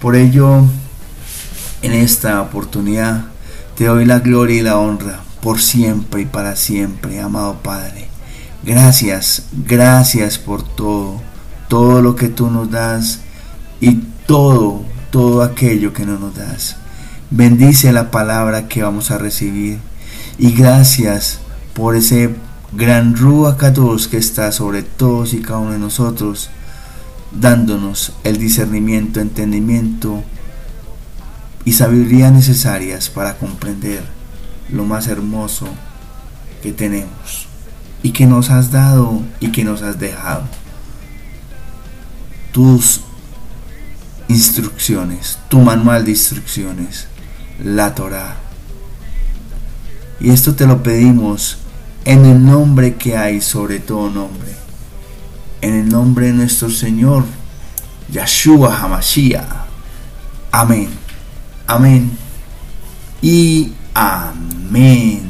Por ello, en esta oportunidad, te doy la gloria y la honra por siempre y para siempre, amado Padre. Gracias, gracias por todo, todo lo que tú nos das y todo, todo aquello que no nos das. Bendice la palabra que vamos a recibir y gracias por ese gran todos que está sobre todos y cada uno de nosotros, dándonos el discernimiento, entendimiento y sabiduría necesarias para comprender lo más hermoso que tenemos y que nos has dado y que nos has dejado. Tus instrucciones, tu manual de instrucciones, la Torah. Y esto te lo pedimos en el nombre que hay sobre todo nombre, en el nombre de nuestro Señor, Yahshua Hamashiach. Amén, amén y amén.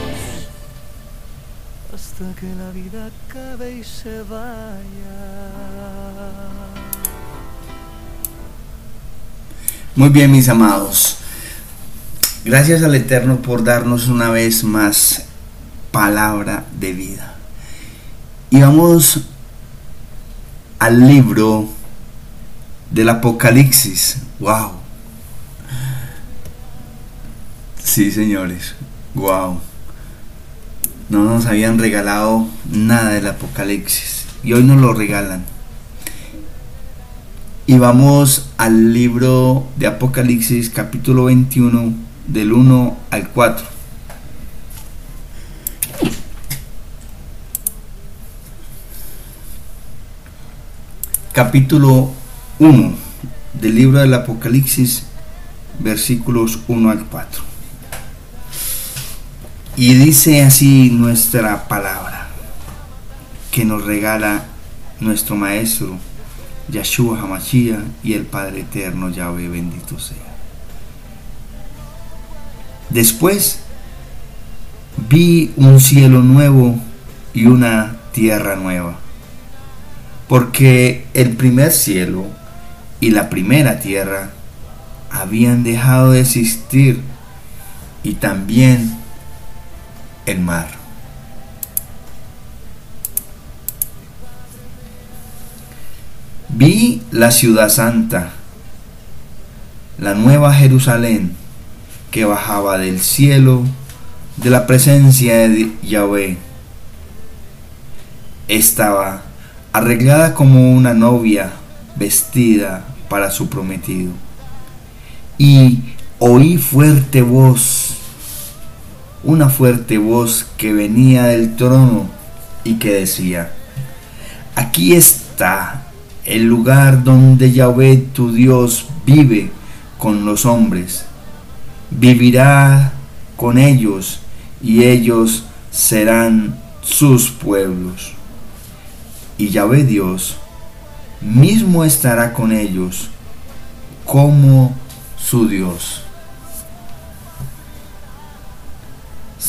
hasta que la vida acabe y se vaya. Muy bien, mis amados. Gracias al Eterno por darnos una vez más palabra de vida. Y vamos al libro del Apocalipsis. ¡Wow! Sí, señores. Wow. No nos habían regalado nada del Apocalipsis. Y hoy nos lo regalan. Y vamos al libro de Apocalipsis capítulo 21 del 1 al 4. Capítulo 1 del libro del Apocalipsis versículos 1 al 4. Y dice así nuestra palabra que nos regala nuestro Maestro Yahshua Hamashiach y el Padre Eterno Yahweh bendito sea. Después vi un cielo nuevo y una tierra nueva, porque el primer cielo y la primera tierra habían dejado de existir y también el mar. Vi la ciudad santa, la nueva Jerusalén, que bajaba del cielo de la presencia de Yahweh. Estaba arreglada como una novia vestida para su prometido. Y oí fuerte voz una fuerte voz que venía del trono y que decía, aquí está el lugar donde Yahvé tu Dios vive con los hombres. Vivirá con ellos y ellos serán sus pueblos. Y Yahvé Dios mismo estará con ellos como su Dios.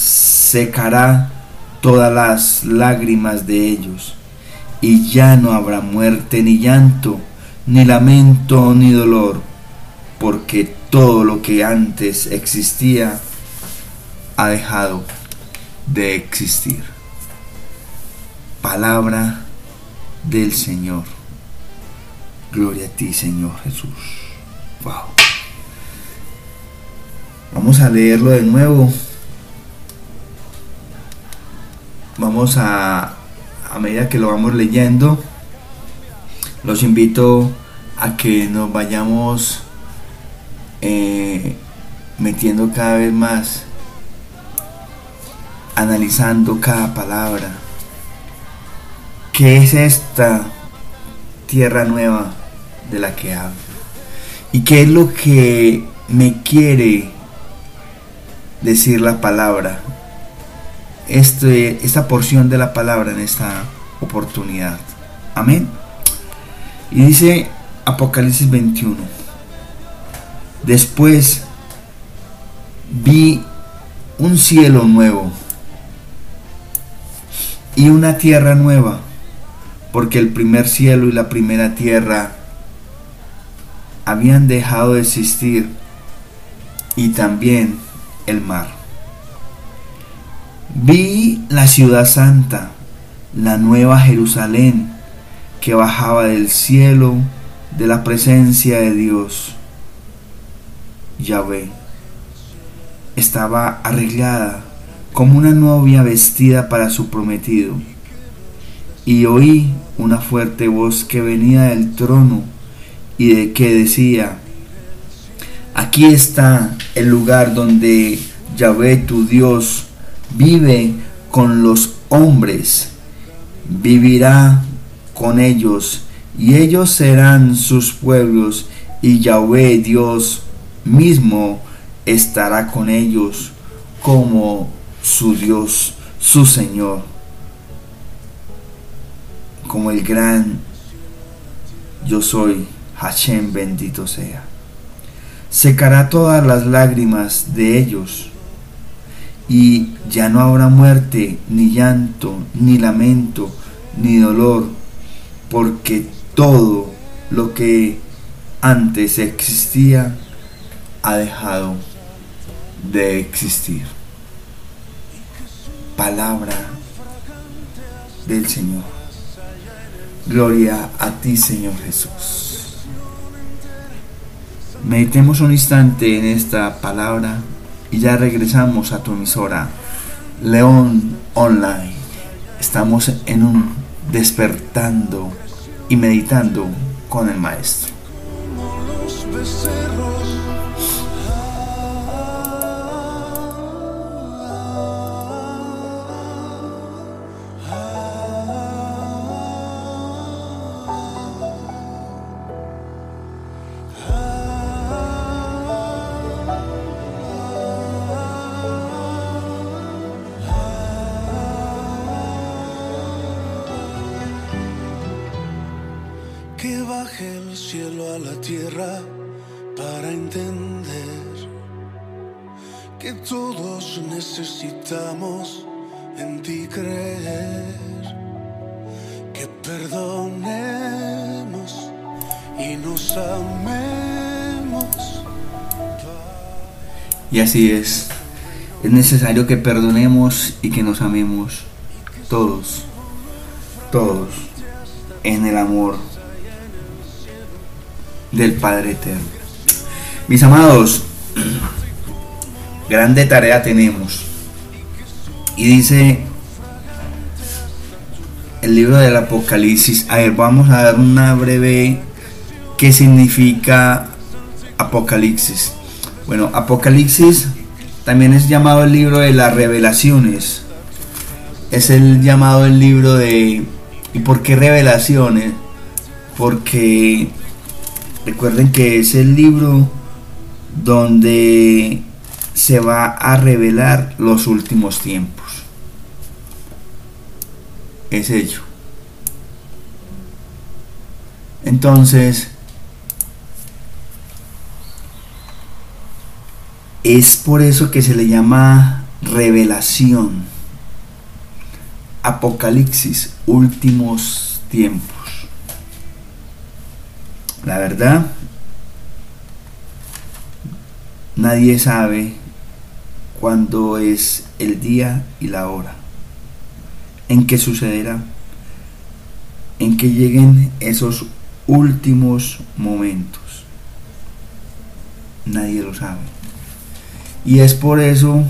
Secará todas las lágrimas de ellos, y ya no habrá muerte, ni llanto, ni lamento, ni dolor, porque todo lo que antes existía ha dejado de existir. Palabra del Señor. Gloria a ti, Señor Jesús. Wow. Vamos a leerlo de nuevo. Vamos a, a medida que lo vamos leyendo, los invito a que nos vayamos eh, metiendo cada vez más, analizando cada palabra. ¿Qué es esta tierra nueva de la que hablo? ¿Y qué es lo que me quiere decir la palabra? Este, esta porción de la palabra en esta oportunidad. Amén. Y dice Apocalipsis 21. Después vi un cielo nuevo y una tierra nueva, porque el primer cielo y la primera tierra habían dejado de existir y también el mar. Vi la ciudad santa, la nueva Jerusalén, que bajaba del cielo de la presencia de Dios. Yahvé estaba arreglada como una novia vestida para su prometido. Y oí una fuerte voz que venía del trono y de que decía, aquí está el lugar donde Yahvé tu Dios vive con los hombres, vivirá con ellos, y ellos serán sus pueblos, y Yahvé Dios mismo estará con ellos como su Dios, su Señor, como el gran yo soy, Hashem bendito sea. Secará todas las lágrimas de ellos, y ya no habrá muerte, ni llanto, ni lamento, ni dolor, porque todo lo que antes existía ha dejado de existir. Palabra del Señor. Gloria a ti, Señor Jesús. Meditemos un instante en esta palabra y ya regresamos a tu emisora León Online. Estamos en un despertando y meditando con el Maestro. Así es, es necesario que perdonemos y que nos amemos todos, todos, en el amor del Padre Eterno. Mis amados, grande tarea tenemos. Y dice el libro del Apocalipsis, a ver, vamos a dar una breve qué significa Apocalipsis. Bueno, Apocalipsis también es llamado el libro de las revelaciones. Es el llamado el libro de... ¿Y por qué revelaciones? Porque Recuerden que es el libro donde se va a revelar los últimos tiempos. Es ello. Entonces, es por eso que se le llama revelación. Apocalipsis, últimos tiempos. La verdad nadie sabe cuándo es el día y la hora, en que sucederá, en que lleguen esos últimos momentos. Nadie lo sabe. Y es por eso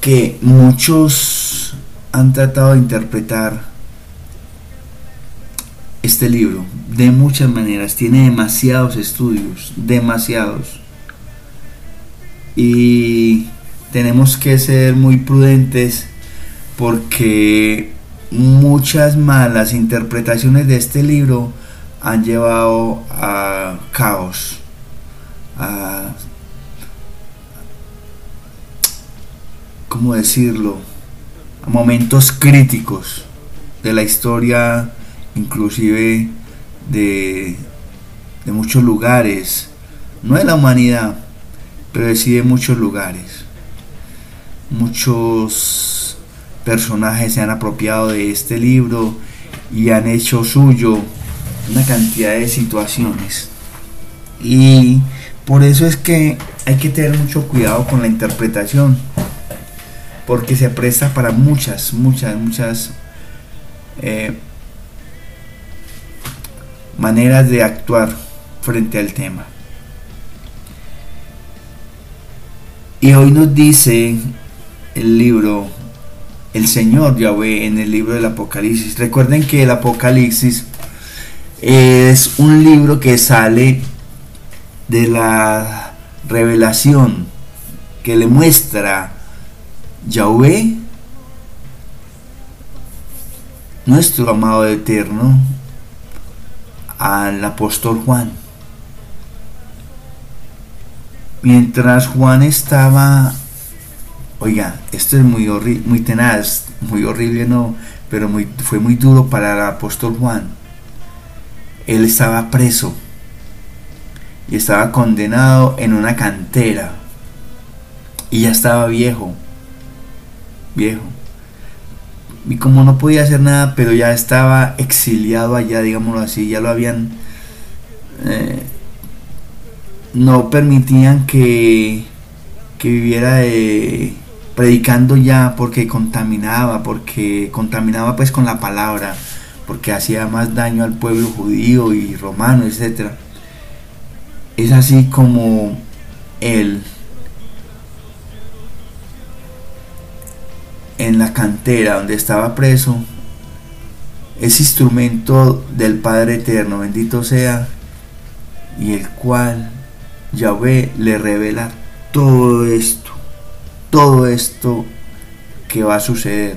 que muchos han tratado de interpretar este libro de muchas maneras. Tiene demasiados estudios, demasiados. Y tenemos que ser muy prudentes porque muchas malas interpretaciones de este libro han llevado a caos, a ¿cómo decirlo? A momentos críticos de la historia, inclusive de, de muchos lugares, no de la humanidad, pero sí de muchos lugares. Muchos personajes se han apropiado de este libro y han hecho suyo una cantidad de situaciones. Y por eso es que hay que tener mucho cuidado con la interpretación porque se presta para muchas, muchas, muchas eh, maneras de actuar frente al tema. Y hoy nos dice el libro, el Señor Yahweh en el libro del Apocalipsis. Recuerden que el Apocalipsis es un libro que sale de la revelación que le muestra Yahweh, nuestro amado eterno, al apóstol Juan. Mientras Juan estaba, oiga, esto es muy, muy tenaz, muy horrible, no, pero muy, fue muy duro para el apóstol Juan. Él estaba preso y estaba condenado en una cantera y ya estaba viejo viejo. Y como no podía hacer nada, pero ya estaba exiliado allá, digámoslo así, ya lo habían... Eh, no permitían que, que viviera predicando ya porque contaminaba, porque contaminaba pues con la palabra, porque hacía más daño al pueblo judío y romano, etc. Es así como él en la cantera donde estaba preso, ese instrumento del Padre Eterno, bendito sea, y el cual Yahvé le revela todo esto, todo esto que va a suceder,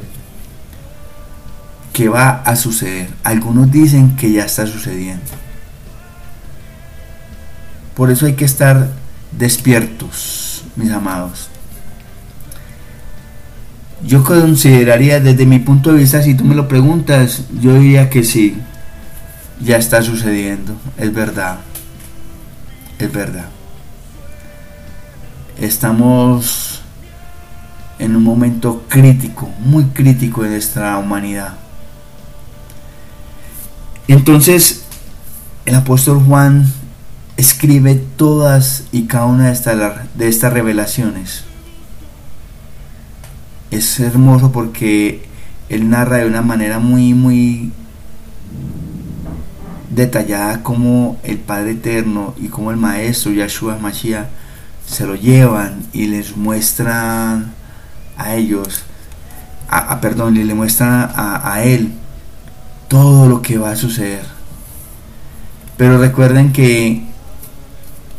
que va a suceder. Algunos dicen que ya está sucediendo. Por eso hay que estar despiertos, mis amados. Yo consideraría desde mi punto de vista, si tú me lo preguntas, yo diría que sí, ya está sucediendo, es verdad, es verdad. Estamos en un momento crítico, muy crítico de nuestra humanidad. Entonces, el apóstol Juan escribe todas y cada una de estas, revelaciones es hermoso porque él narra de una manera muy, muy detallada como el Padre Eterno y como el Maestro Yahshua Mashiach se lo llevan y les muestran a ellos, a, perdón, y le muestran a él todo lo que va a suceder. Pero recuerden que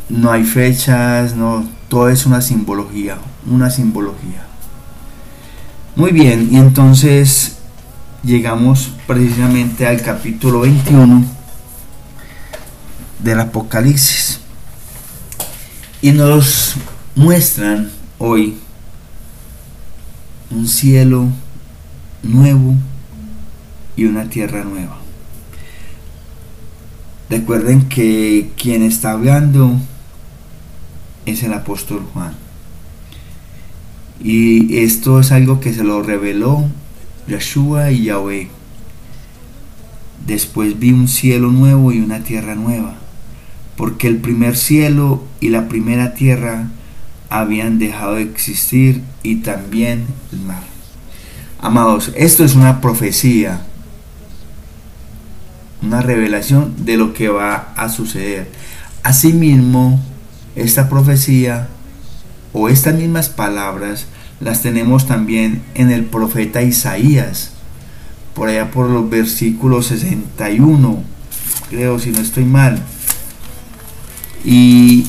no hay fechas, no, todo es una simbología, una simbología. Muy bien, y entonces llegamos precisamente al capítulo 21 del Apocalipsis. Y nos muestran hoy un cielo nuevo y una tierra nueva. Recuerden que quien está hablando es el apóstol Juan. Y esto es algo que se lo reveló Yeshua y Yahweh. Después vi un cielo nuevo y una tierra nueva, porque el primer cielo y la primera tierra habían dejado de existir y también el mar. Amados, esto es una profecía, una revelación de lo que va a suceder. Asimismo, esta profecía o estas mismas palabras las tenemos también en el profeta Isaías, por allá por los versículos 61, creo si no estoy mal. Y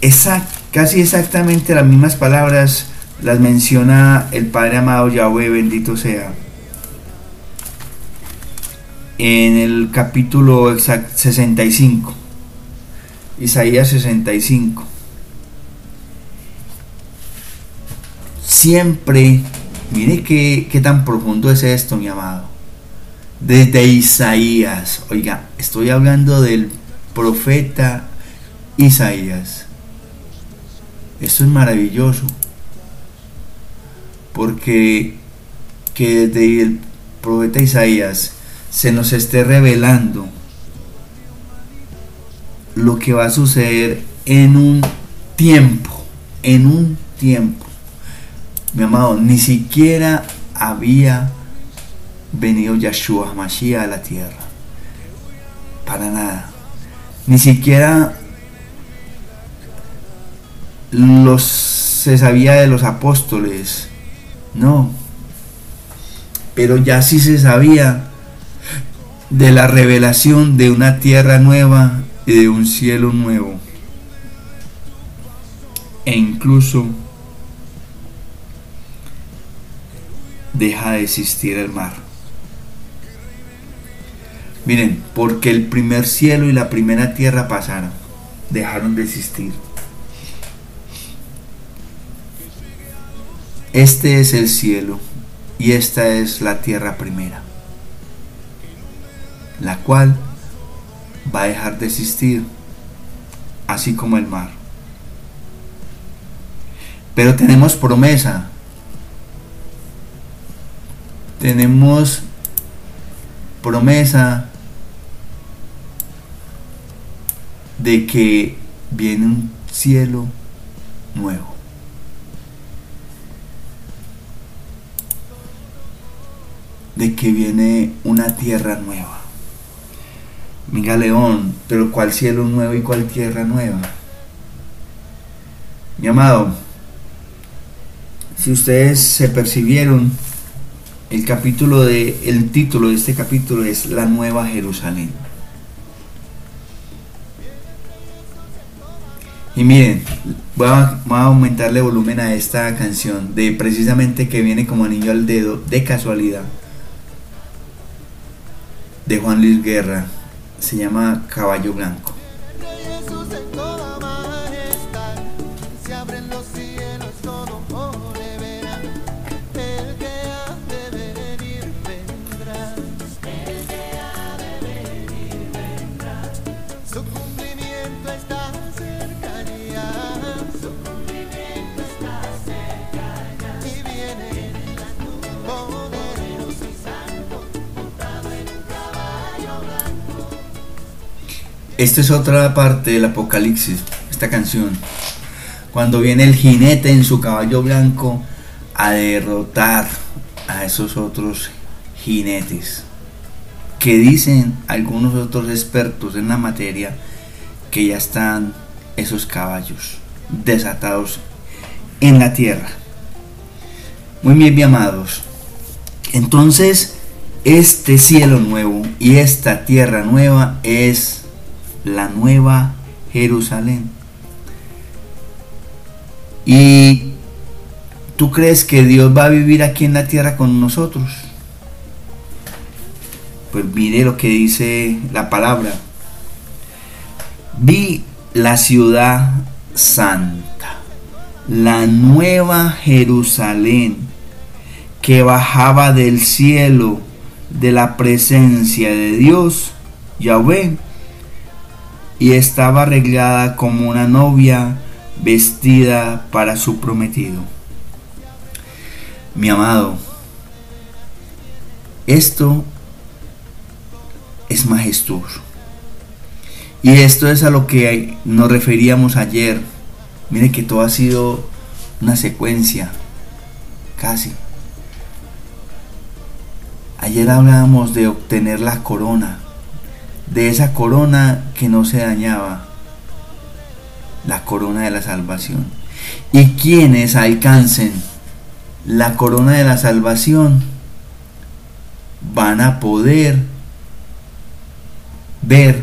esa, casi exactamente las mismas palabras las menciona el Padre amado Yahweh, bendito sea. En el capítulo 65. Isaías 65. Siempre, mire qué, qué tan profundo es esto, mi amado. Desde Isaías, oiga, estoy hablando del profeta Isaías. Esto es maravilloso. Porque que desde el profeta Isaías se nos esté revelando lo que va a suceder en un tiempo, en un tiempo. Mi amado, ni siquiera había venido Yahshua Mashiach a la tierra. Para nada. Ni siquiera los se sabía de los apóstoles. No. Pero ya sí se sabía de la revelación de una tierra nueva y de un cielo nuevo. E incluso deja de existir el mar. Miren, porque el primer cielo y la primera tierra pasaron, dejaron de existir. Este es el cielo y esta es la tierra primera, la cual va a dejar de existir, así como el mar. Pero tenemos promesa, tenemos promesa de que viene un cielo nuevo. de que viene una tierra nueva. Miga León, pero ¿cuál cielo nuevo y cuál tierra nueva? Mi amado, si ustedes se percibieron, el capítulo de, el título de este capítulo es La Nueva Jerusalén. Y miren, voy a, voy a, aumentarle volumen a esta canción de precisamente que viene como anillo al dedo de casualidad de Juan Luis Guerra. Se llama Caballo Blanco. Esta es otra parte del Apocalipsis, esta canción. Cuando viene el jinete en su caballo blanco a derrotar a esos otros jinetes. Que dicen algunos otros expertos en la materia que ya están esos caballos desatados en la tierra. Muy bien, mi amados. Entonces, este cielo nuevo y esta tierra nueva es la nueva Jerusalén. ¿Y tú crees que Dios va a vivir aquí en la tierra con nosotros? Pues mire lo que dice la palabra. Vi la ciudad santa, la nueva Jerusalén, que bajaba del cielo de la presencia de Dios, Yahweh y estaba arreglada como una novia vestida para su prometido. Mi amado, esto es majestuoso. Y esto es a lo que nos referíamos ayer. Mire que todo ha sido una secuencia, casi. Ayer hablábamos de obtener la corona, de esa corona que no se dañaba, la corona de la salvación. Y quienes alcancen la corona de la salvación van a poder ver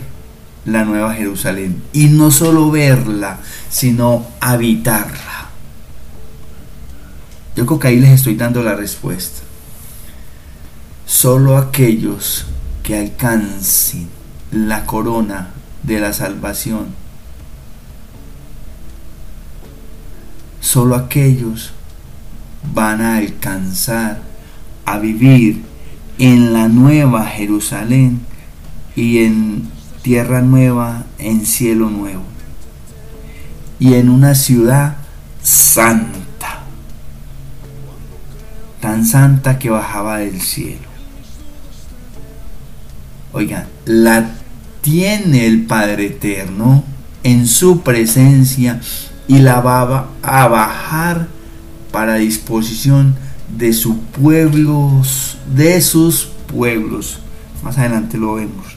la nueva Jerusalén. Y no solo verla, sino habitarla. Yo creo que ahí les estoy dando la respuesta. Solo aquellos que alcancen la corona de la salvación, solo aquellos van a alcanzar a vivir en la nueva Jerusalén y en tierra nueva, en cielo nuevo y en una ciudad santa, tan santa que bajaba del cielo. Oigan, la tiene el Padre Eterno en su presencia y la va a bajar para disposición de sus pueblos, de sus pueblos. Más adelante lo vemos.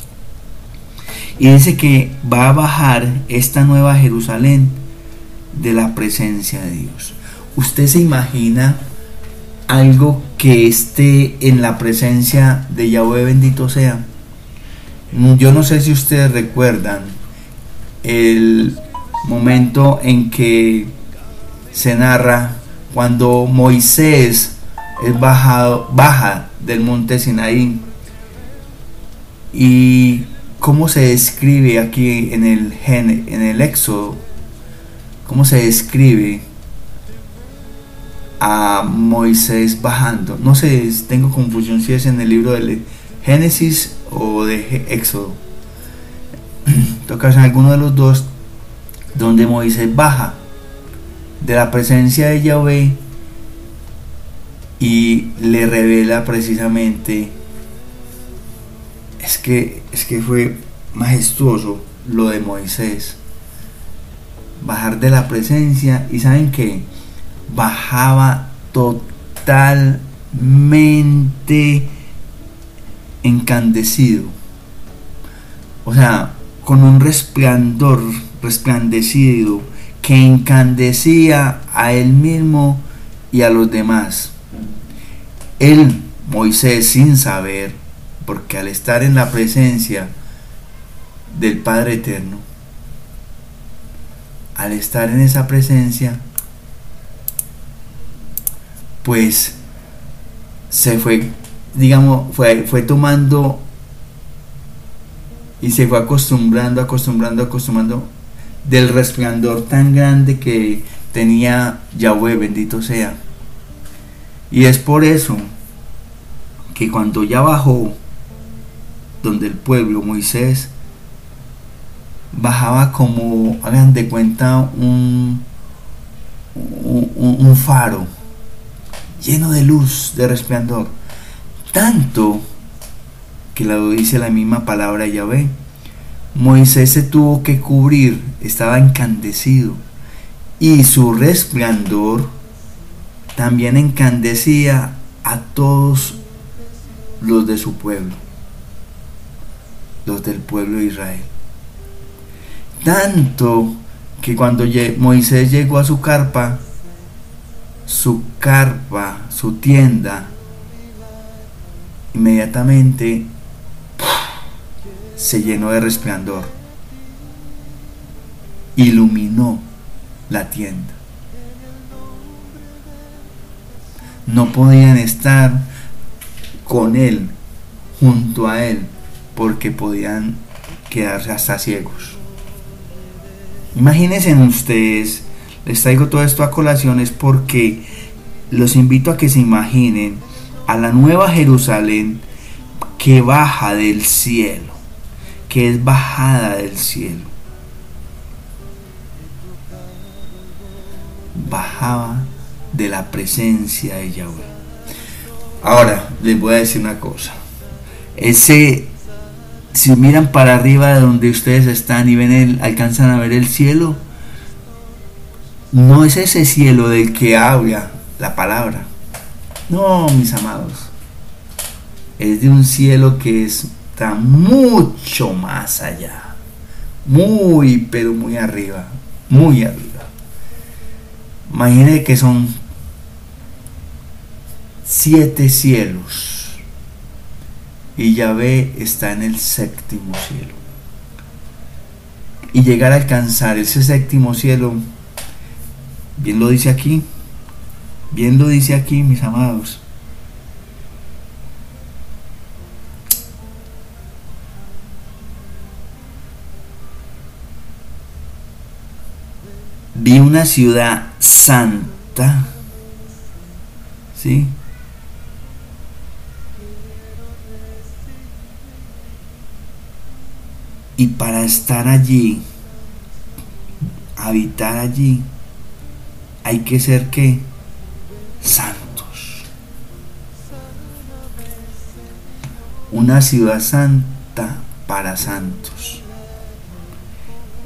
Y dice que va a bajar esta nueva Jerusalén de la presencia de Dios. ¿Usted se imagina algo que esté en la presencia de Yahweh bendito sea? Yo no sé si ustedes recuerdan el momento en que se narra cuando Moisés es bajado, baja del monte Sinaí y cómo se describe aquí en el, en el Éxodo, cómo se describe a Moisés bajando. No sé, tengo confusión si es en el libro de Génesis o de Éxodo. Toca en alguno de los dos donde Moisés baja de la presencia de Yahweh y le revela precisamente es que es que fue majestuoso lo de Moisés bajar de la presencia y saben que bajaba totalmente encandecido. O sea, con un resplandor resplandecido que encandecía a él mismo y a los demás. Él, Moisés, sin saber, porque al estar en la presencia del Padre Eterno, al estar en esa presencia, pues se fue digamos, fue, fue tomando y se fue acostumbrando, acostumbrando, acostumbrando del resplandor tan grande que tenía Yahweh, bendito sea. Y es por eso que cuando ya bajó donde el pueblo, Moisés, bajaba como, hagan de cuenta, un, un, un faro lleno de luz, de resplandor tanto que lo dice la misma palabra Yahvé. Moisés se tuvo que cubrir, estaba encandecido, y su resplandor también encandecía a todos los de su pueblo, los del pueblo de Israel. Tanto que cuando Moisés llegó a su carpa, su carpa, su tienda, inmediatamente se llenó de resplandor, iluminó la tienda. No podían estar con él, junto a él, porque podían quedarse hasta ciegos. Imagínense ustedes, les traigo todo esto a colaciones porque los invito a que se imaginen a la nueva Jerusalén que baja del cielo, que es bajada del cielo. Bajaba de la presencia de Yahweh. Ahora les voy a decir una cosa. Ese si miran para arriba de donde ustedes están y ven el, alcanzan a ver el cielo, no es ese cielo del que habla la palabra. No, mis amados. Es de un cielo que está mucho más allá. Muy, pero muy arriba. Muy arriba. Imagínense que son siete cielos y Yahvé está en el séptimo cielo. Y llegar a alcanzar ese séptimo cielo, bien lo dice aquí, bien lo dice aquí, mis amados. Vi una ciudad santa, ¿sí? Y para estar allí, habitar allí, hay que ser que santos. Una ciudad santa para santos.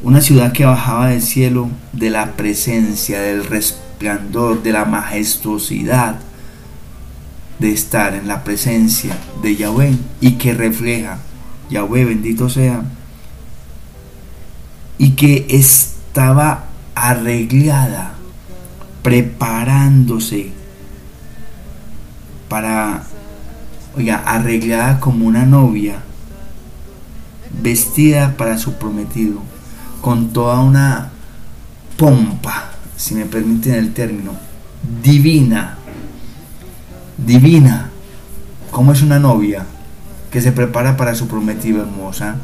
Una ciudad que bajaba del cielo de la presencia, del resplandor, de la majestuosidad de estar en la presencia de Yahweh y que refleja, Yahweh bendito sea, y que estaba arreglada, preparándose para, oiga, arreglada como una novia, vestida para su prometido, con toda una pompa, si me permiten el término, divina, divina, como es una novia que se prepara para su prometido hermosa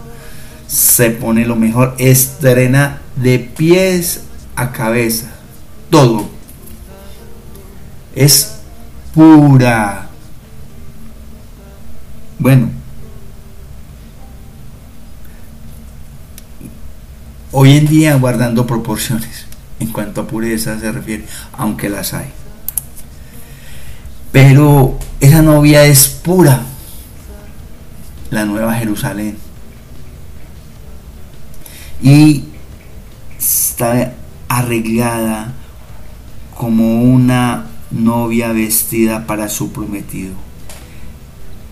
se pone lo mejor, estrena de pies a cabeza, todo. Es pura. Bueno, hoy en día guardando proporciones en cuanto a pureza se refiere, aunque las hay. Pero esa novia es pura, la nueva Jerusalén y está arreglada como una novia vestida para su prometido.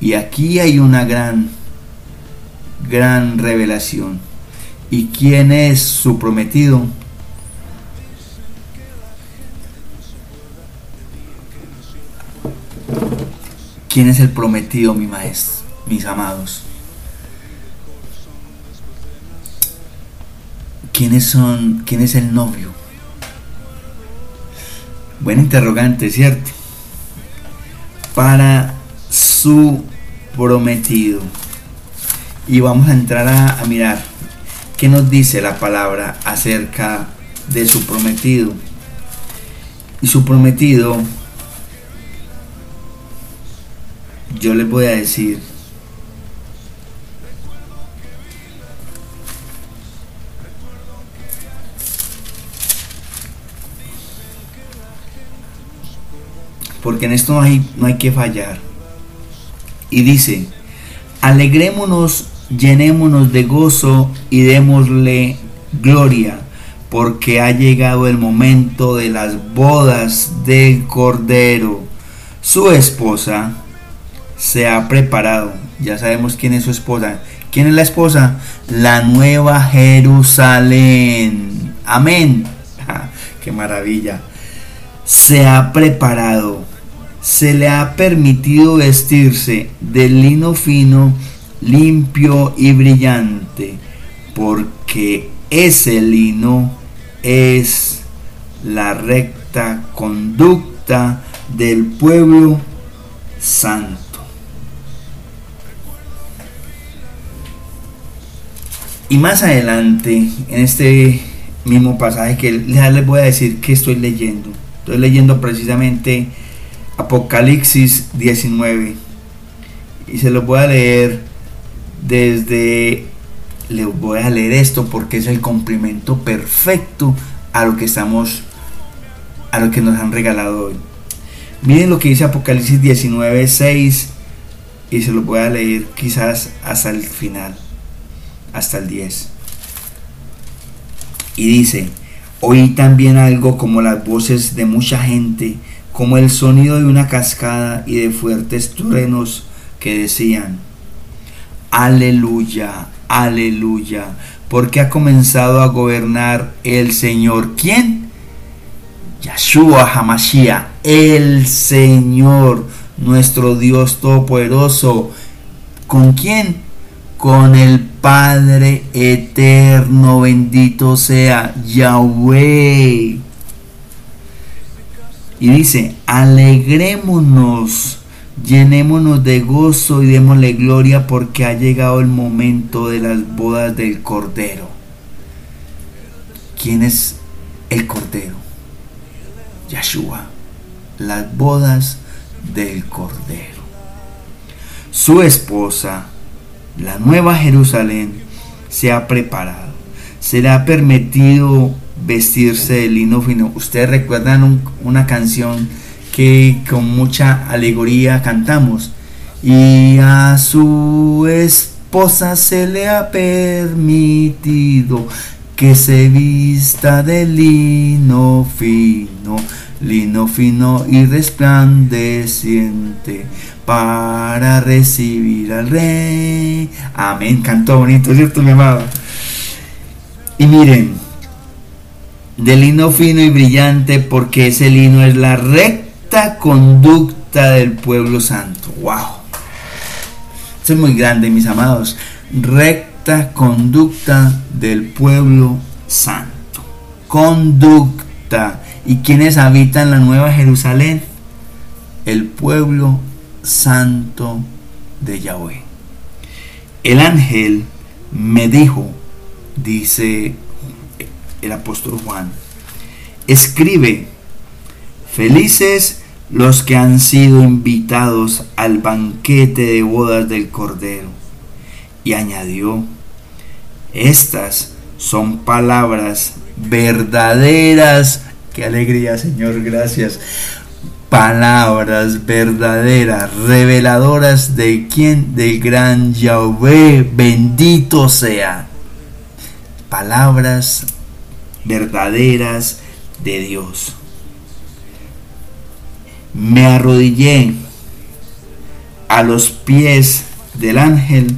Y aquí hay una gran, gran revelación. ¿Y quién es su prometido? ¿Quién es el prometido, mi maestro, mis amados? ¿Quiénes son, quién es el novio? Buen interrogante, ¿cierto? Para su prometido. Y vamos a entrar a, mirar qué nos dice la palabra acerca de su prometido. Y su prometido, yo les voy a decir, porque en esto no hay, no hay que fallar. Y dice, alegrémonos, llenémonos de gozo y démosle gloria, porque ha llegado el momento de las bodas del Cordero. Su esposa se ha preparado. Ya sabemos quién es su esposa. ¿Quién es la esposa? La nueva Jerusalén. Amén. ¡Qué maravilla! Se ha preparado se le ha permitido vestirse de lino fino, limpio y brillante, porque ese lino es la recta conducta del pueblo santo. Y más adelante, en este mismo pasaje que les voy a decir que estoy leyendo, estoy leyendo precisamente Apocalipsis 19. Y se los voy a leer desde... Les voy a leer esto porque es el complemento perfecto a lo que estamos... A lo que nos han regalado hoy. Miren lo que dice Apocalipsis 19, 6. Y se los voy a leer quizás hasta el final. hasta el 10. Y dice, oí también algo como las voces de mucha gente, como el sonido de una cascada y de fuertes truenos que decían, aleluya, aleluya, porque ha comenzado a gobernar el Señor. ¿Quién? Yahshua Hamashiach, el Señor, nuestro Dios Todopoderoso. ¿Con quién? Con el Padre eterno, bendito sea Yahweh. Y dice, alegrémonos, llenémonos de gozo y démosle gloria porque ha llegado el momento de las bodas del Cordero. ¿Quién es el Cordero? Yahshua. Las bodas del Cordero. Su esposa, la nueva Jerusalén, se ha preparado. Se le ha permitido vestirse de lino fino. Ustedes recuerdan una canción que con mucha alegoría cantamos. Y a su esposa se le ha permitido que se vista de lino fino, lino fino y resplandeciente para recibir al rey. Amén, cantó bonito, ¿cierto, mi amado? Y miren, de lino fino y brillante, porque ese lino es la recta conducta del pueblo santo. ¡Wow! Esto es muy grande, mis amados. Recta conducta del pueblo santo. Conducta. ¿Y quienes habitan la nueva Jerusalén? El pueblo santo de Yahweh. El ángel me dijo, dice el apóstol Juan, escribe, felices los que han sido invitados al banquete de bodas del Cordero. Y añadió, estas son palabras verdaderas. Qué alegría, Señor, gracias. Palabras verdaderas, reveladoras de quien, del gran Yahweh, bendito sea. Palabras verdaderas de Dios. Me arrodillé a los pies del ángel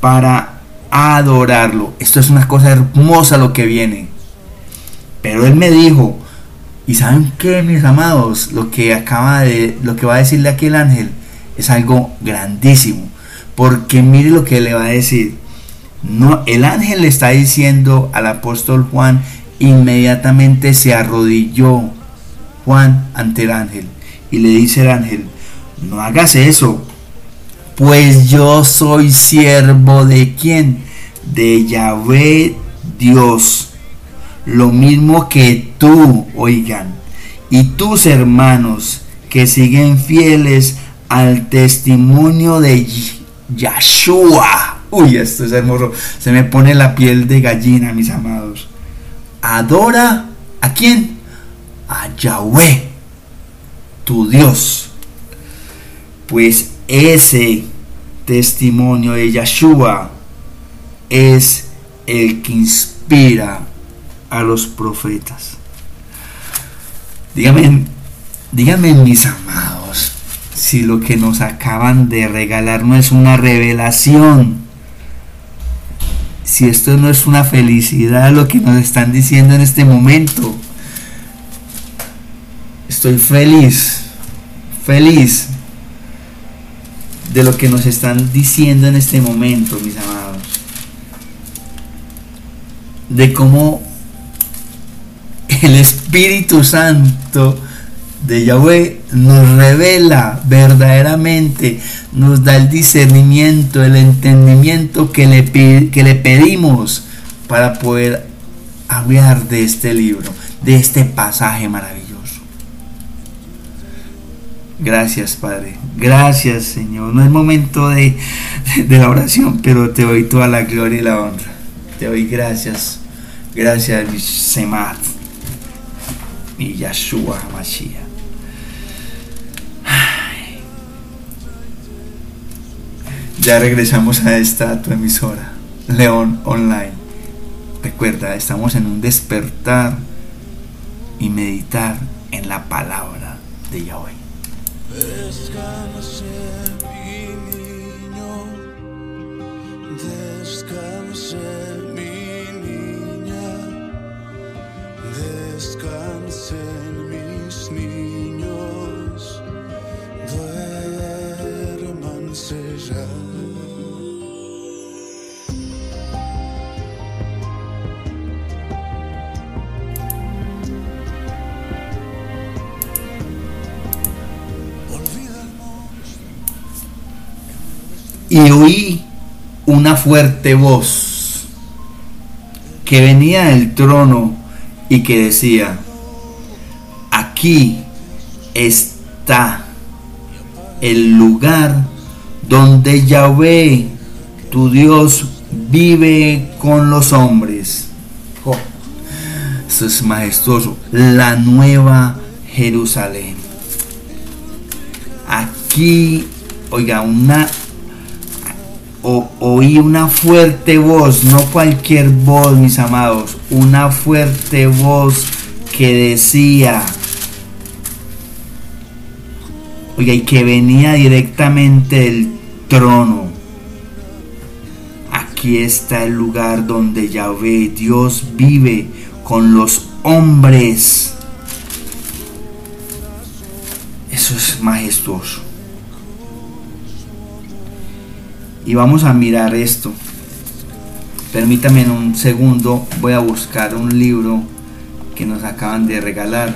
para adorarlo. Esto es una cosa hermosa lo que viene. Pero él me dijo, ¿y saben qué, mis amados? Lo que acaba de lo que va a decirle aquí el ángel es algo grandísimo, porque mire lo que le va a decir. No, el ángel le está diciendo al apóstol Juan Inmediatamente se arrodilló Juan ante el ángel y le dice el ángel, no hagas eso, pues yo soy siervo de quién? De Yahvé Dios. Lo mismo que tú, oigan, y tus hermanos que siguen fieles al testimonio de Yahshua. Uy, esto es hermoso. Se me pone la piel de gallina, mis amados adora a quién? A Yahweh, tu Dios. Pues ese testimonio de Yahshua es el que inspira a los profetas. Dígame, dígame mis amados, si lo que nos acaban de regalar no es una revelación si esto no es una felicidad lo que nos están diciendo en este momento. Estoy feliz, feliz de lo que nos están diciendo en este momento, mis amados. De cómo el Espíritu Santo de Yahweh nos revela verdaderamente, nos da el discernimiento, el entendimiento que le, que le pedimos para poder hablar de este libro, de este pasaje maravilloso. Gracias, Padre. Gracias, Señor. No es momento de, de, la oración, pero te doy toda la gloria y la honra. Te doy gracias. Gracias, Semat, mi Yahshua Mashiach. Ya regresamos a esta tu emisora. León Online. Recuerda, estamos en un despertar y meditar en la palabra de Yahweh. Descanse mi niño, descanse mi niña, descansen Y oí una fuerte voz que venía del trono y que decía, aquí está el lugar donde Yahvé, tu Dios, vive con los hombres. Oh, eso es majestuoso. La nueva Jerusalén. Aquí, oiga, una oí una fuerte voz, no cualquier voz, mis amados, una fuerte voz que decía, oiga, y que venía directamente del trono. Aquí está el lugar donde Yahvé, Dios vive con los hombres. Eso es majestuoso. Y vamos a mirar esto. Permítame en un segundo, voy a buscar un libro que nos acaban de regalar.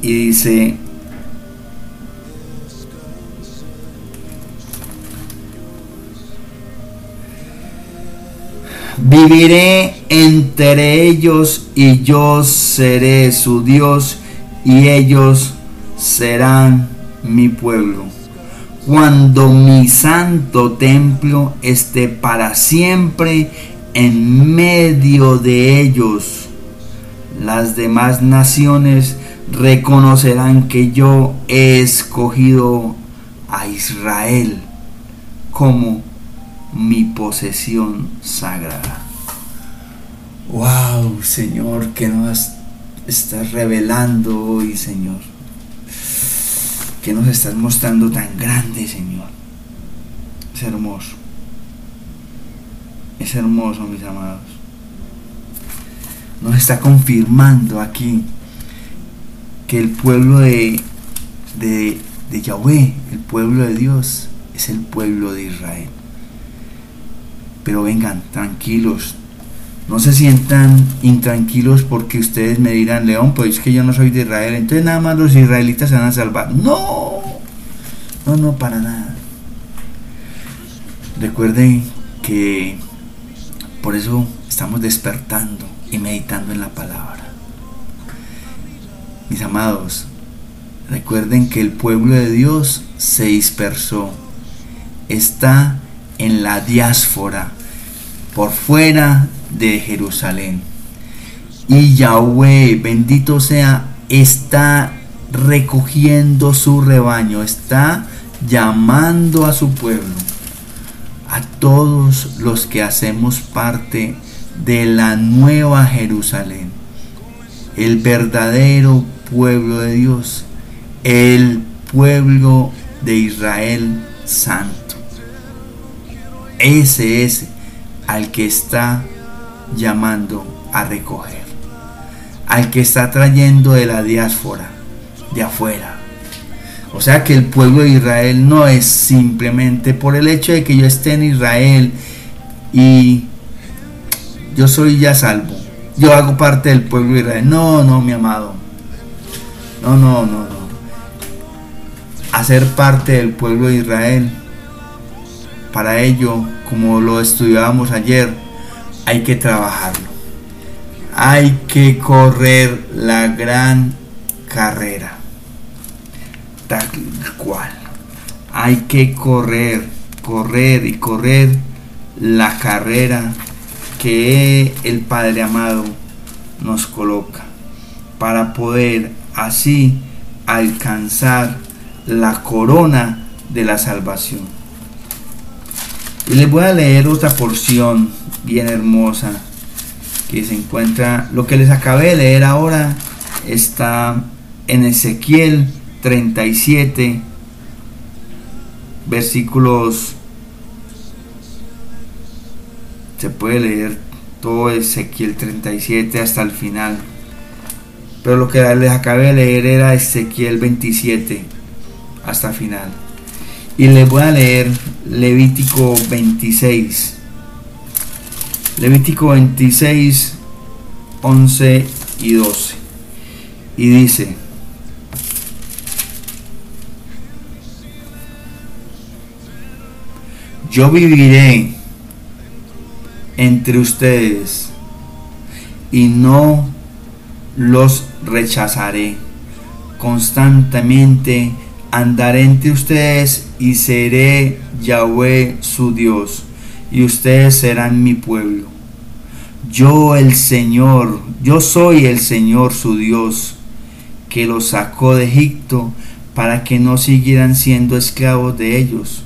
Y dice, Viviré entre ellos y yo seré su Dios y ellos serán mi pueblo. Cuando mi santo templo esté para siempre en medio de ellos, las demás naciones reconocerán que yo he escogido a Israel como mi posesión sagrada. Wow, Señor, que nos estás revelando hoy, Señor. Que nos estás mostrando tan grande, Señor. Es hermoso. Es hermoso, mis amados. Nos está confirmando aquí que el pueblo de, de, de Yahweh, el pueblo de Dios, es el pueblo de Israel. Pero vengan, tranquilos. No se sientan intranquilos porque ustedes me dirán, León, pues es que yo no soy de Israel, entonces nada más los israelitas se van a salvar. No, no, no, para nada. Recuerden que por eso estamos despertando y meditando en la palabra. Mis amados, recuerden que el pueblo de Dios se dispersó. Está en la diáspora, por fuera de Jerusalén. Y Yahweh, bendito sea, está recogiendo su rebaño, está llamando a su pueblo, a todos los que hacemos parte de la nueva Jerusalén, el verdadero pueblo de Dios, el pueblo de Israel santo. Ese es al que está llamando a recoger, al que está trayendo de la diáspora, de afuera. O sea que el pueblo de Israel no es simplemente por el hecho de que yo esté en Israel y yo soy ya salvo. Yo hago parte del pueblo de Israel. No, no, mi amado. No, no, no, no. Hacer parte del pueblo de Israel. Para ello, como lo estudiábamos ayer, hay que trabajarlo. Hay que correr la gran carrera. Tal cual. Hay que correr, correr y correr la carrera que el Padre amado nos coloca para poder así alcanzar la corona de la salvación. Y les voy a leer otra porción bien hermosa que se encuentra, lo que les acabé de leer ahora está en Ezequiel 37, versículos, se puede leer todo Ezequiel 37 hasta el final. Pero lo que les acabé de leer era Ezequiel 27 hasta el final. Y les voy a leer Levítico 26. Levítico 26, 11 y 12. Y dice, yo viviré entre ustedes y no los rechazaré. Constantemente andaré entre ustedes y seré Yahweh su Dios, y ustedes serán mi pueblo. Yo el Señor, yo soy el Señor su Dios, que los sacó de Egipto para que no siguieran siendo esclavos de ellos.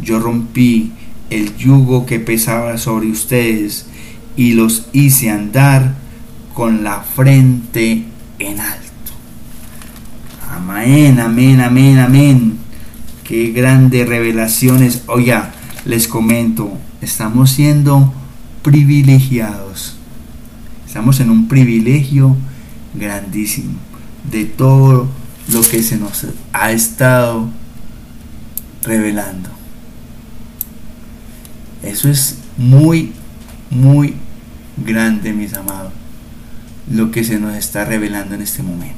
Yo rompí el yugo que pesaba sobre ustedes y los hice andar con la frente en alto. Amén, amén, amén, amén. Qué grandes revelaciones. Oiga, les comento, estamos siendo privilegiados. Estamos en un privilegio grandísimo de todo lo que se nos ha estado revelando. Eso es muy, muy grande, mis amados, lo que se nos está revelando en este momento.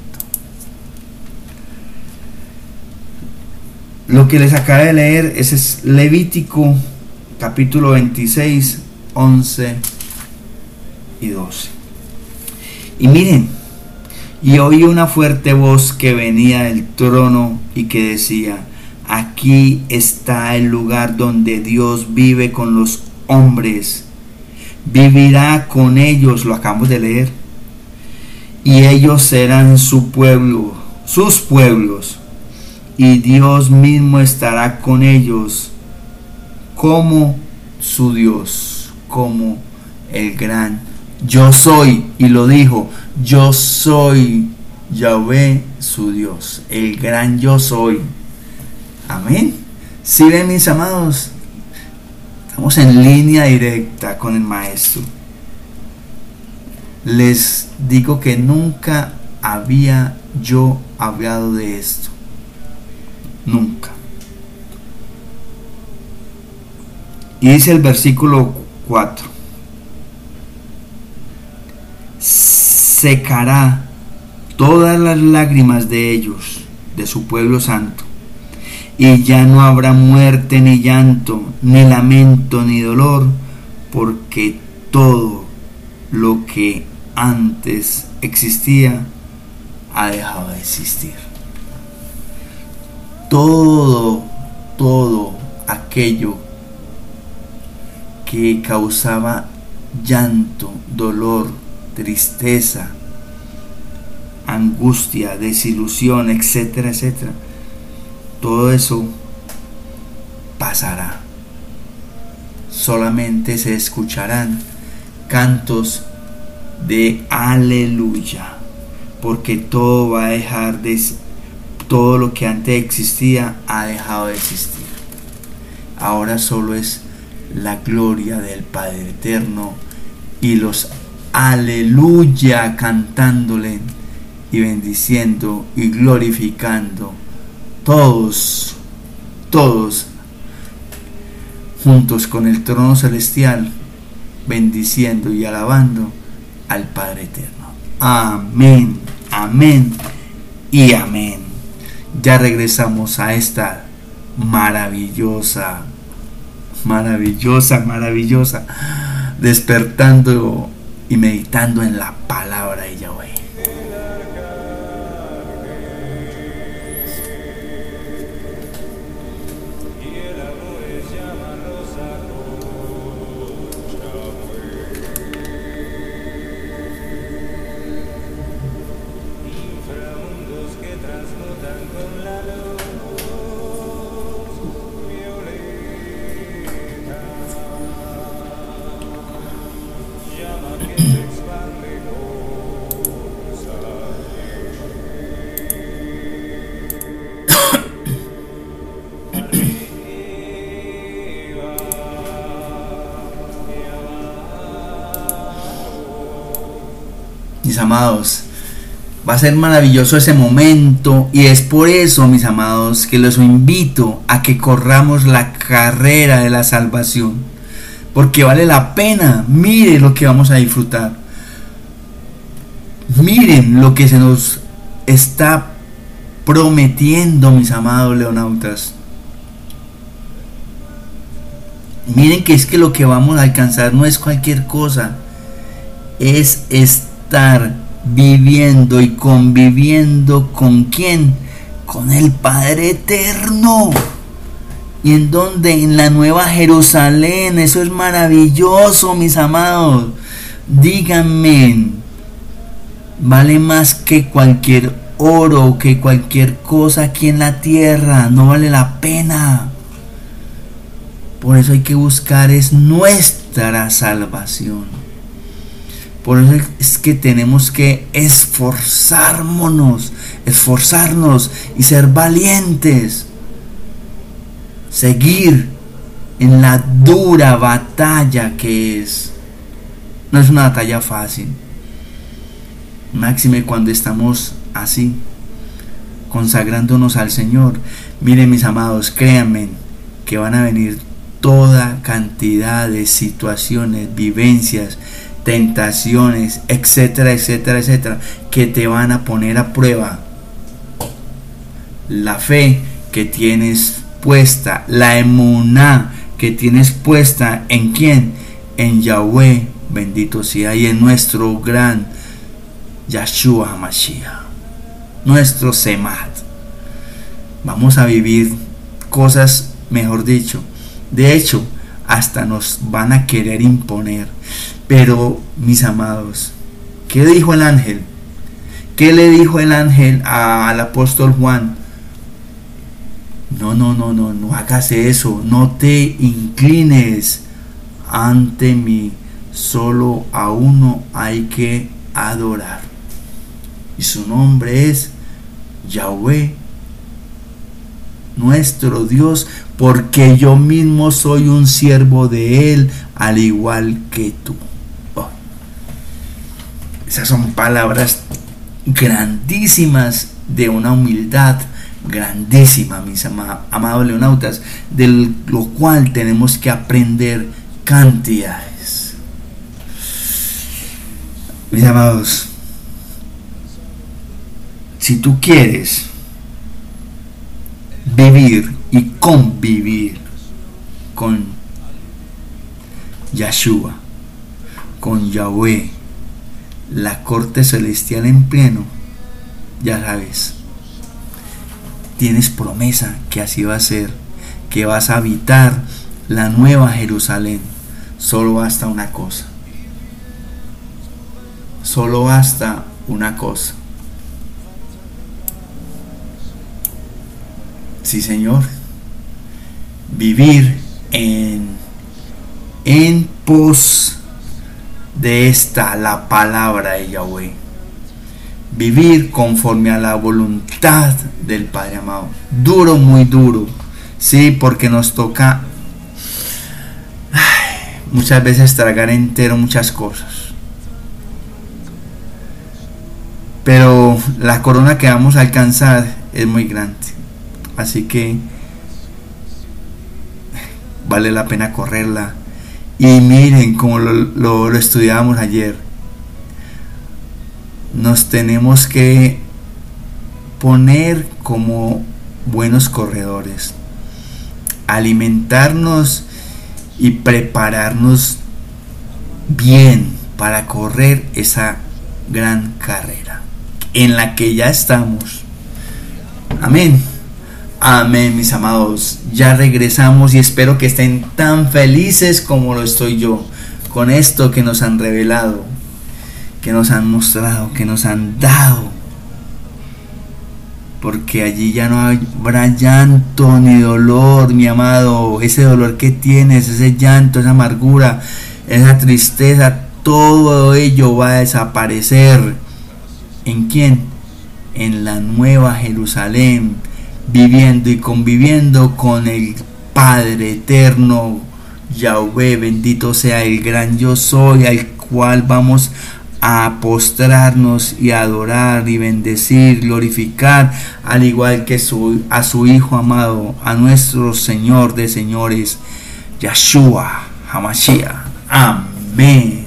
Lo que les acabo de leer ese es Levítico capítulo 26, 11 y 12. Y miren, y oí una fuerte voz que venía del trono y que decía, aquí está el lugar donde Dios vive con los hombres, vivirá con ellos, lo acabamos de leer, y ellos serán su pueblo, sus pueblos y Dios mismo estará con ellos como su Dios, como el gran yo soy. Y lo dijo, yo soy Yahvé su Dios, el gran yo soy. Amén. Si mis amados, estamos en línea directa con el Maestro. Les digo que nunca había yo hablado de esto nunca. Y dice el versículo 4, secará todas las lágrimas de ellos, de su pueblo santo, y ya no habrá muerte ni llanto, ni lamento, ni dolor, porque todo lo que antes existía ha dejado de existir. Todo, todo aquello que causaba llanto, dolor, tristeza, angustia, desilusión, etcétera, etcétera. Todo eso pasará. Solamente se escucharán cantos de aleluya, porque todo va a dejar de todo lo que antes existía ha dejado de existir. Ahora solo es la gloria del Padre Eterno y los aleluya cantándole y bendiciendo y glorificando todos, todos juntos con el trono celestial, bendiciendo y alabando al Padre Eterno. Amén, amén y amén ya regresamos a esta maravillosa, maravillosa, maravillosa, despertando y meditando en la palabra de Yahweh. Amados, va a ser maravilloso ese momento y es por eso, mis amados, que los invito a que corramos la carrera de la salvación. Porque vale la pena, mire lo que vamos a disfrutar. Miren lo que se nos está prometiendo, mis amados leonautas. Miren que es que lo que vamos a alcanzar no es cualquier cosa, es estar viviendo y conviviendo con quién? Con el Padre Eterno. ¿Y en donde En la Nueva Jerusalén. Eso es maravilloso, mis amados. Díganme, vale más que cualquier oro, que cualquier cosa aquí en la tierra. No vale la pena. Por eso hay que buscar es nuestra salvación. Por eso es que tenemos que esforzarnos, esforzarnos y ser valientes. Seguir en la dura batalla que es. No es una batalla fácil. Máxime cuando estamos así, consagrándonos al Señor. Miren mis amados, créanme que van a venir toda cantidad de situaciones, vivencias, tentaciones, etcétera, etcétera, etcétera, que te van a poner a prueba la fe que tienes puesta, la emuná que tienes puesta en quién? En Yahweh, bendito sea, y en nuestro gran Yahshua HaMashiach, nuestro Semat. Vamos a vivir cosas, mejor dicho, de hecho, hasta nos van a querer imponer. Pero, mis amados, ¿qué dijo el ángel? ¿Qué le dijo el ángel al apóstol Juan? No, no, no, no, no hagas eso, no te inclines ante mí, solo a uno hay que adorar. Y su nombre es Yahweh, nuestro Dios, porque yo mismo soy un siervo de Él, al igual que tú. Esas son palabras grandísimas de una humildad grandísima, mis amados leonautas, de lo cual tenemos que aprender cantidades. Mis amados, si tú quieres vivir y convivir con Yahshua, con Yahweh, la corte celestial en pleno, ya sabes, tienes promesa que así va a ser, que vas a habitar la nueva Jerusalén. Solo basta una cosa. Solo basta una cosa. Sí, Señor. Vivir en, en pos de esta, la palabra de Yahweh. Vivir conforme a la voluntad del Padre amado. Duro, muy duro. Sí, porque nos toca muchas veces tragar entero muchas cosas. Pero la corona que vamos a alcanzar es muy grande. Así que vale la pena correrla y miren como lo, lo, estudiábamos ayer. Nos tenemos que poner como buenos corredores. Alimentarnos y prepararnos bien para correr esa gran carrera en la que ya estamos. Amén. Amén, mis amados. Ya regresamos y espero que estén tan felices como lo estoy yo con esto que nos han revelado, que nos han mostrado, que nos han dado. Porque allí ya no habrá llanto ni dolor, mi amado. Ese dolor que tienes, ese llanto, esa amargura, esa tristeza, todo ello va a desaparecer. ¿En quién? En la nueva Jerusalén viviendo y conviviendo con el Padre eterno, Yahweh, bendito sea el gran yo soy, al cual vamos a postrarnos y adorar y bendecir, glorificar, al igual que su, a su Hijo amado, a nuestro Señor de señores, Yeshua Hamashiach. Amén.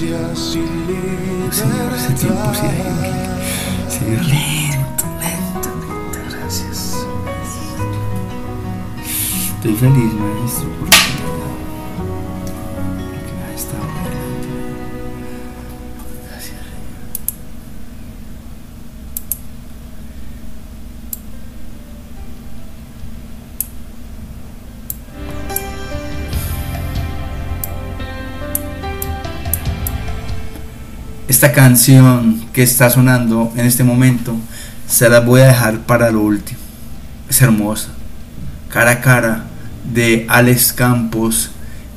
Gracias y Señor, ese tiempo sí hay libertad. Señor, lento, lento, lento, gracias. Estoy feliz, maestro, porque Esta canción que está sonando en este momento se la voy a dejar para lo último. Es hermosa. Cara a cara de Alex Campos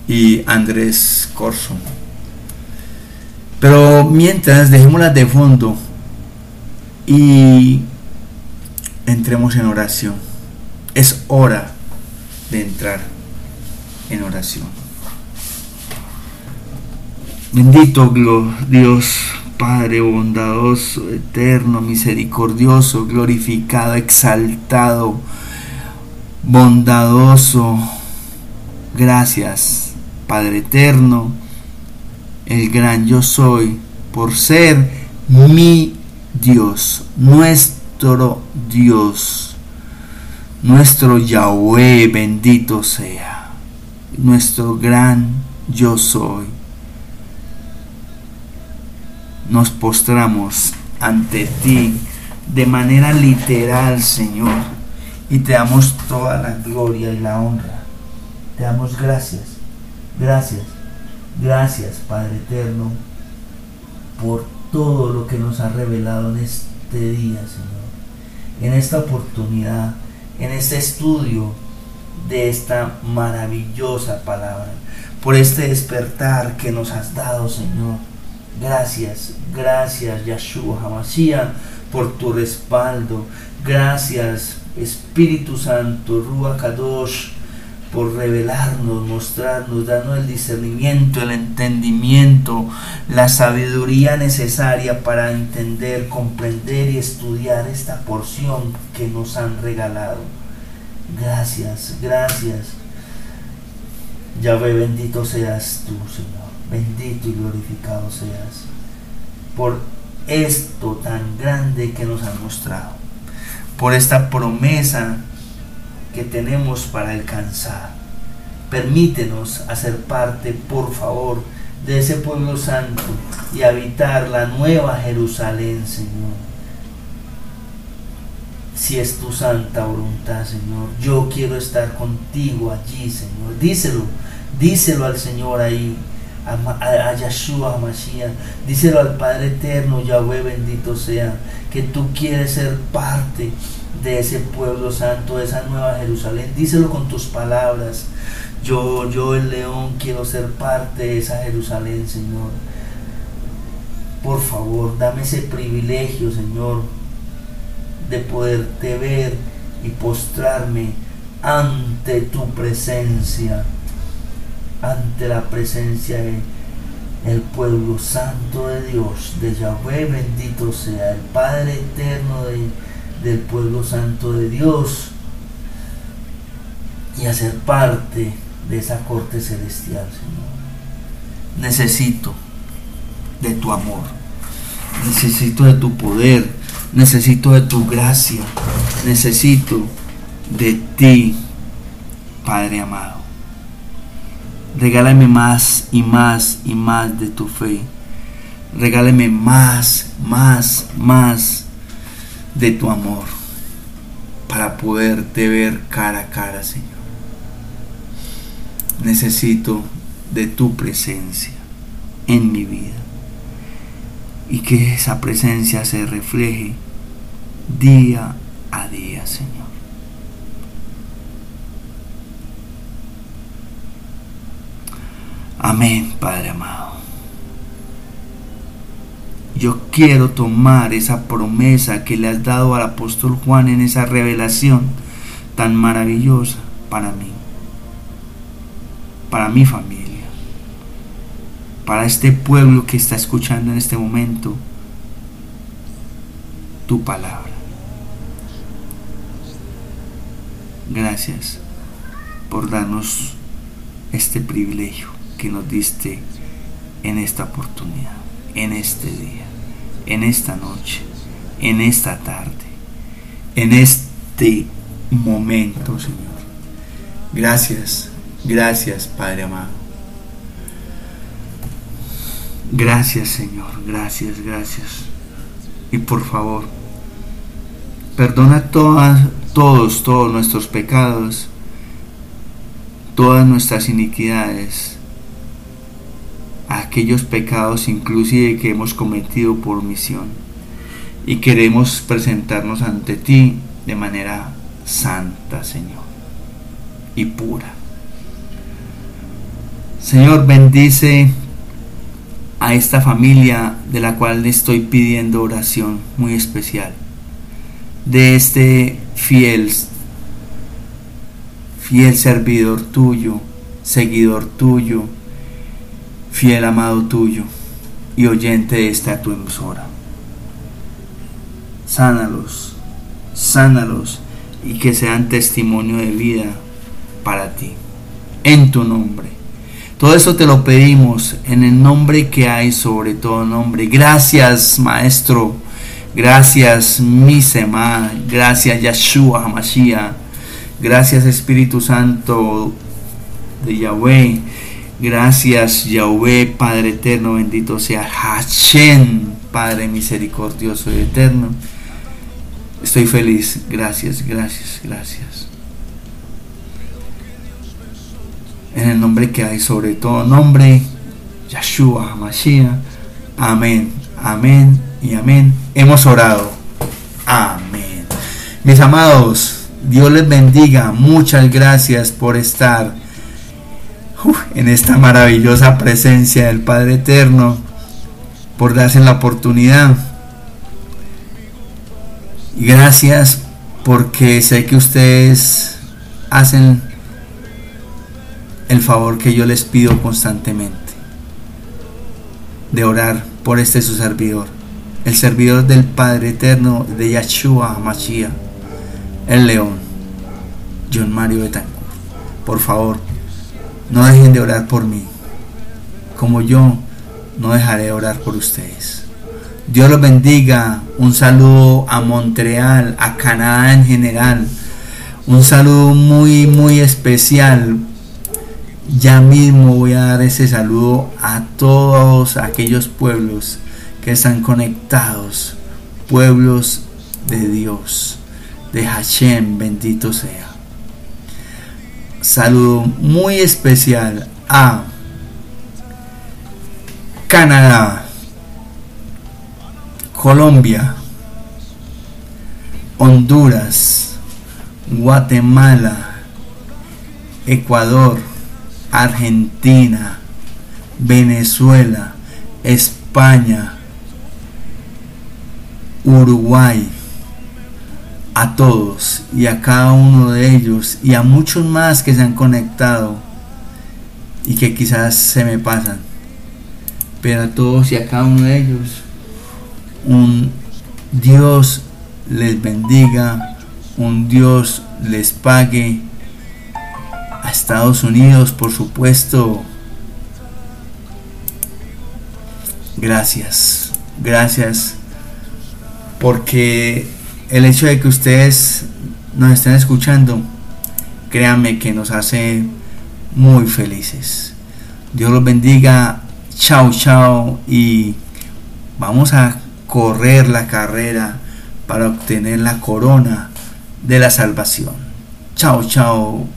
y Andrés Corso. Pero mientras dejémoslas de fondo y entremos en oración. Es hora de entrar en oración. Bendito Dios, Padre bondadoso, eterno, misericordioso, glorificado, exaltado, bondadoso. Gracias, Padre eterno, el gran yo soy, por ser mi Dios, nuestro Dios, nuestro Yahweh, bendito sea, nuestro gran yo soy nos postramos ante ti de manera literal, Señor, y te damos toda la gloria y la honra. Te damos gracias, gracias, gracias, Padre Eterno, por todo lo que nos ha revelado en este día, Señor, en esta oportunidad, en este estudio de esta maravillosa palabra, por este despertar que nos has dado, Señor. Gracias, gracias Yahshua Hamashiach por tu respaldo. Gracias Espíritu Santo, Ruach Kadosh, por revelarnos, mostrarnos, darnos el discernimiento, el entendimiento, la sabiduría necesaria para entender, comprender y estudiar esta porción que nos han regalado. Gracias, gracias. Yahvé, bendito seas tú, Señor. Bendito y glorificado seas por esto tan grande que nos han mostrado, por esta promesa que tenemos para alcanzar. Permítenos hacer parte, por favor, de ese pueblo santo y habitar la nueva Jerusalén, Señor. Si es tu santa voluntad, Señor, yo quiero estar contigo allí, Señor. Díselo, díselo al Señor ahí a, a, a Mashiach. Díselo al Padre Eterno, Yahweh bendito sea, que tú quieres ser parte de ese pueblo santo, de esa nueva Jerusalén. Díselo con tus palabras. Yo, yo el león, quiero ser parte de esa Jerusalén, Señor. Por favor, dame ese privilegio, Señor, de poderte ver y postrarme ante tu presencia ante la presencia de el pueblo santo de Dios, de Yahweh bendito sea, el Padre eterno de- del pueblo santo de Dios, y hacer parte de esa corte celestial, Señor. Necesito de tu amor, necesito de tu poder, necesito de tu gracia, necesito de ti, Padre amado. Regálame más y más y más de tu fe. Regálame más, más, más de tu amor para poderte ver cara a cara, Señor. Necesito de tu presencia en mi vida y que esa presencia se refleje día a día, Señor. Amén, Padre amado. Yo quiero tomar esa promesa que le has dado al apóstol Juan en esa revelación tan maravillosa para mí, para mi familia, para este pueblo que está escuchando en este momento tu palabra. Gracias por darnos este privilegio que nos diste en esta oportunidad, en este día, en esta noche, en esta tarde, en este momento, Señor. Gracias, gracias, Padre amado. Gracias, Señor, gracias, gracias. Y por favor, perdona todas, todos, todos nuestros pecados, todas nuestras iniquidades, aquellos pecados inclusive que hemos cometido por misión. Y queremos presentarnos ante ti de manera santa, Señor, y pura. Señor, bendice a esta familia de la cual le estoy pidiendo oración muy especial. De este fiel, fiel servidor tuyo, seguidor tuyo, fiel amado tuyo y oyente de esta tu emisora. Sánalos, sánalos y que sean testimonio de vida para ti. En tu nombre. Todo eso te lo pedimos en el nombre que hay sobre todo nombre. Gracias, Maestro. Gracias, Misema. Gracias, Yeshua Hamashiach. Gracias, Espíritu Santo de Yahweh. Gracias, Yahweh, Padre eterno. Bendito sea Hashem, Padre misericordioso y eterno. Estoy feliz. Gracias, gracias, gracias. En el nombre que hay sobre todo nombre, Yeshua Hamashiach. Amén, amén y amén. Hemos orado. Amén. Mis amados, Dios les bendiga. Muchas gracias por estar en esta maravillosa presencia del Padre Eterno, por darse la oportunidad gracias porque sé que ustedes hacen el favor que yo les pido constantemente de orar por este su servidor, el servidor del Padre Eterno de Yahshua Mashiach, el León, John Mario Betancourt. Por favor, no dejen de orar por mí, como yo no dejaré de orar por ustedes. Dios los bendiga. Un saludo a Montreal, a Canadá en general. Un saludo muy, muy especial. Ya mismo voy a dar ese saludo a todos aquellos pueblos que están conectados. Pueblos de Dios, de Hashem, bendito sea. Saludo muy especial a Canadá, Colombia, Honduras, Guatemala, Ecuador, Argentina, Venezuela, España, Uruguay, a todos y a cada uno de ellos y a muchos más que se han conectado y que quizás se me pasan, pero a todos y a cada uno de ellos un Dios les bendiga, un Dios les pague. A Estados Unidos, por supuesto. Gracias, gracias, porque el hecho de que ustedes nos estén escuchando, créanme que nos hace muy felices. Dios los bendiga, chao, chao, y vamos a correr la carrera para obtener la corona de la salvación. Chao, chao.